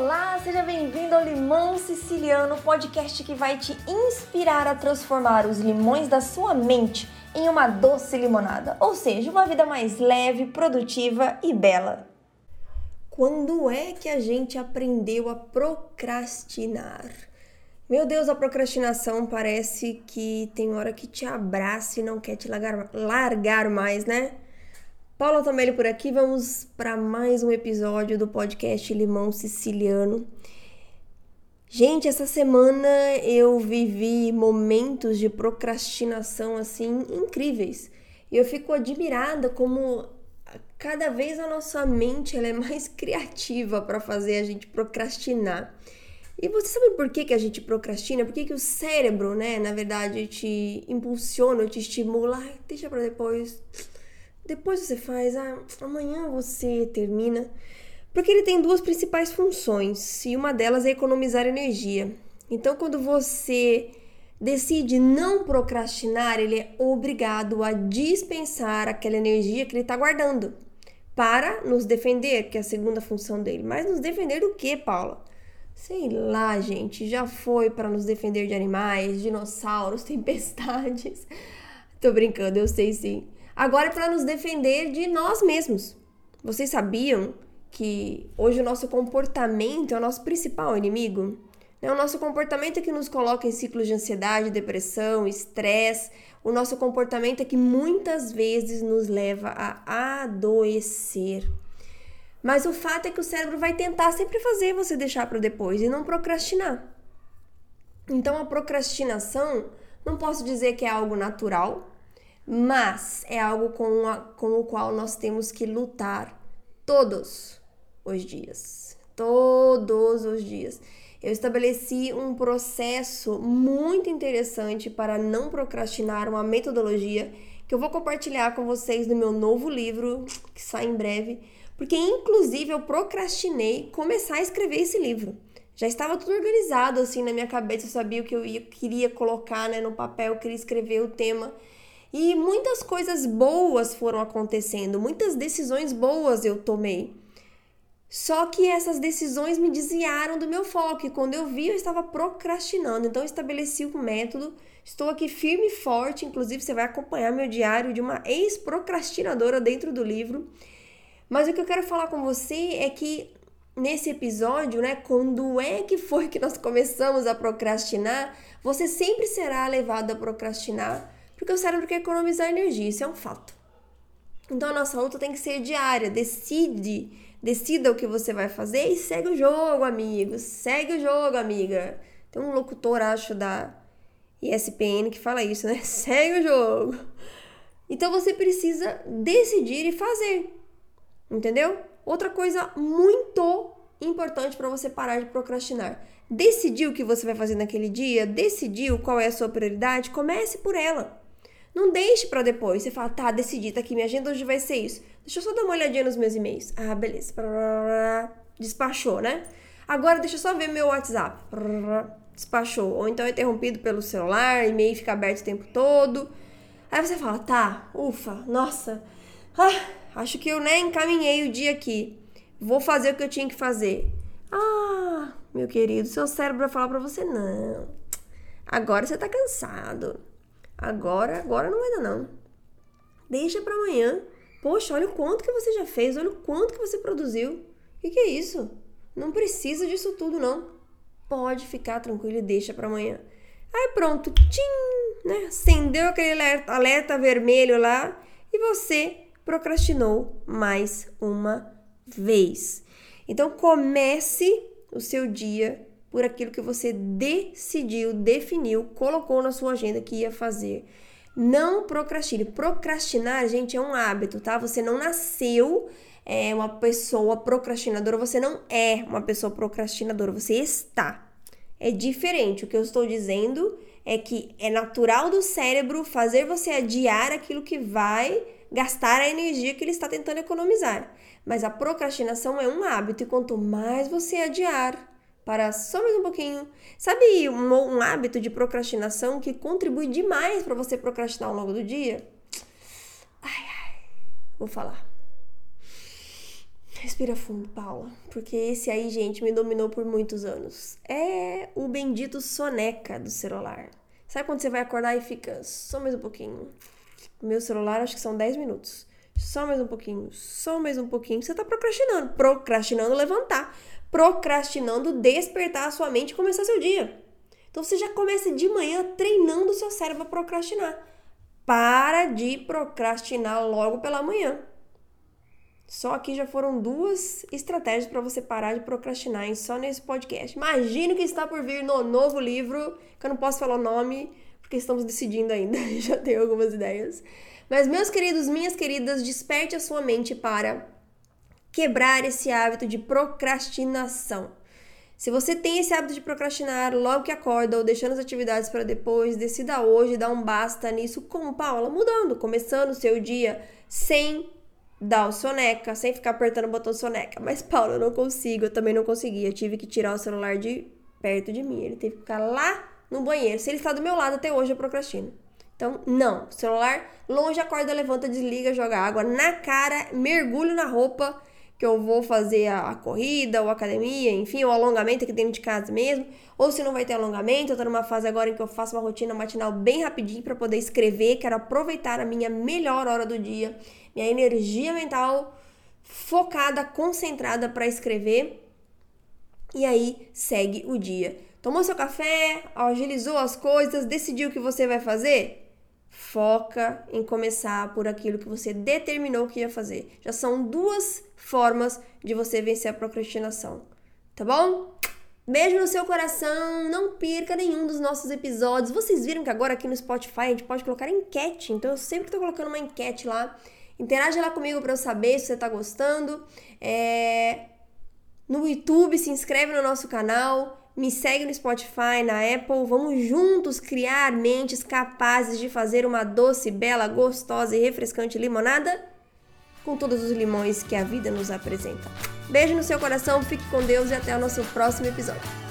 Olá, seja bem-vindo ao Limão Siciliano, podcast que vai te inspirar a transformar os limões da sua mente em uma doce limonada, ou seja, uma vida mais leve, produtiva e bela. Quando é que a gente aprendeu a procrastinar? Meu Deus, a procrastinação parece que tem hora que te abraça e não quer te largar, largar mais, né? Paula Tomelli por aqui, vamos para mais um episódio do podcast Limão Siciliano. Gente, essa semana eu vivi momentos de procrastinação assim incríveis. E eu fico admirada como cada vez a nossa mente ela é mais criativa para fazer a gente procrastinar. E você sabe por que, que a gente procrastina? Por que, que o cérebro, né, na verdade, te impulsiona, te estimula? Deixa para depois depois você faz, ah, amanhã você termina. Porque ele tem duas principais funções e uma delas é economizar energia. Então, quando você decide não procrastinar, ele é obrigado a dispensar aquela energia que ele está guardando para nos defender, que é a segunda função dele. Mas nos defender do que, Paula? Sei lá, gente, já foi para nos defender de animais, dinossauros, tempestades. Tô brincando, eu sei sim. Agora é para nos defender de nós mesmos. Vocês sabiam que hoje o nosso comportamento é o nosso principal inimigo? É o nosso comportamento é que nos coloca em ciclos de ansiedade, depressão, estresse. O nosso comportamento é que muitas vezes nos leva a adoecer. Mas o fato é que o cérebro vai tentar sempre fazer você deixar para depois e não procrastinar. Então a procrastinação, não posso dizer que é algo natural, mas é algo com, a, com o qual nós temos que lutar todos os dias. Todos os dias. Eu estabeleci um processo muito interessante para não procrastinar, uma metodologia que eu vou compartilhar com vocês no meu novo livro, que sai em breve, porque inclusive eu procrastinei começar a escrever esse livro. Já estava tudo organizado assim na minha cabeça, eu sabia o que eu ia, queria colocar né, no papel, eu queria escrever o tema. E muitas coisas boas foram acontecendo, muitas decisões boas eu tomei. Só que essas decisões me desviaram do meu foco e quando eu vi eu estava procrastinando. Então eu estabeleci um método, estou aqui firme e forte, inclusive você vai acompanhar meu diário de uma ex-procrastinadora dentro do livro. Mas o que eu quero falar com você é que nesse episódio, né, quando é que foi que nós começamos a procrastinar, você sempre será levado a procrastinar porque o cérebro quer economizar energia, isso é um fato. Então a nossa luta tem que ser diária, decide, decida o que você vai fazer e segue o jogo, amigo, segue o jogo, amiga. Tem um locutor, acho, da ESPN que fala isso, né? Segue o jogo. Então você precisa decidir e fazer. Entendeu? Outra coisa muito importante para você parar de procrastinar. Decidiu o que você vai fazer naquele dia? Decidiu qual é a sua prioridade? Comece por ela. Não deixe para depois. Você fala, tá, decidi, tá aqui, minha agenda hoje vai ser isso. Deixa eu só dar uma olhadinha nos meus e-mails. Ah, beleza. Despachou, né? Agora deixa eu só ver meu WhatsApp. Despachou. Ou então é interrompido pelo celular, e-mail fica aberto o tempo todo. Aí você fala, tá, ufa, nossa. Ah, acho que eu né, encaminhei o dia aqui. Vou fazer o que eu tinha que fazer. Ah, meu querido, seu cérebro vai falar pra você, não. Agora você tá cansado. Agora, agora não vai dar não. Deixa para amanhã. Poxa, olha o quanto que você já fez, olha o quanto que você produziu. O que, que é isso? Não precisa disso tudo não. Pode ficar tranquilo e deixa para amanhã. Aí pronto, tchim, né? Acendeu aquele alerta vermelho lá e você procrastinou mais uma vez. Então comece o seu dia por aquilo que você decidiu, definiu, colocou na sua agenda que ia fazer. Não procrastine. Procrastinar, gente, é um hábito, tá? Você não nasceu é, uma pessoa procrastinadora, você não é uma pessoa procrastinadora, você está. É diferente. O que eu estou dizendo é que é natural do cérebro fazer você adiar aquilo que vai gastar a energia que ele está tentando economizar. Mas a procrastinação é um hábito e quanto mais você adiar, para só mais um pouquinho. Sabe um, um hábito de procrastinação que contribui demais para você procrastinar ao longo do dia? Ai, ai, vou falar. Respira fundo, Paula, porque esse aí, gente, me dominou por muitos anos. É o bendito soneca do celular. Sabe quando você vai acordar e fica só mais um pouquinho? Meu celular, acho que são 10 minutos. Só mais um pouquinho, só mais um pouquinho. Você tá procrastinando. Procrastinando levantar. Procrastinando despertar a sua mente e começar seu dia. Então você já começa de manhã treinando o seu cérebro a procrastinar. Para de procrastinar logo pela manhã. Só aqui já foram duas estratégias para você parar de procrastinar só nesse podcast. Imagino que está por vir no novo livro, que eu não posso falar o nome, porque estamos decidindo ainda, já tenho algumas ideias. Mas, meus queridos, minhas queridas, desperte a sua mente para quebrar esse hábito de procrastinação. Se você tem esse hábito de procrastinar logo que acorda ou deixando as atividades para depois, decida hoje dar um basta nisso, como Paula, mudando, começando o seu dia sem dar o soneca, sem ficar apertando o botão soneca. Mas, Paulo, eu não consigo, eu também não consegui. Eu tive que tirar o celular de perto de mim. Ele teve que ficar lá no banheiro. Se ele está do meu lado até hoje, eu procrastino. Então, não. Celular longe, acorda, levanta, desliga, joga água na cara, mergulho na roupa que eu vou fazer a, a, corrida ou academia, enfim, o alongamento aqui dentro de casa mesmo. Ou se não vai ter alongamento, eu tô numa fase agora em que eu faço uma rotina matinal bem rapidinho para poder escrever, quero aproveitar a minha melhor hora do dia minha energia mental focada, concentrada para escrever. E aí segue o dia. Tomou seu café, agilizou as coisas, decidiu o que você vai fazer? Foca em começar por aquilo que você determinou que ia fazer. Já são duas formas de você vencer a procrastinação. Tá bom? Beijo no seu coração, não perca nenhum dos nossos episódios. Vocês viram que agora aqui no Spotify a gente pode colocar enquete, então eu sempre tô colocando uma enquete lá Interage lá comigo para eu saber se você tá gostando. É... No YouTube, se inscreve no nosso canal. Me segue no Spotify, na Apple. Vamos juntos criar mentes capazes de fazer uma doce, bela, gostosa e refrescante limonada com todos os limões que a vida nos apresenta. Beijo no seu coração, fique com Deus e até o nosso próximo episódio.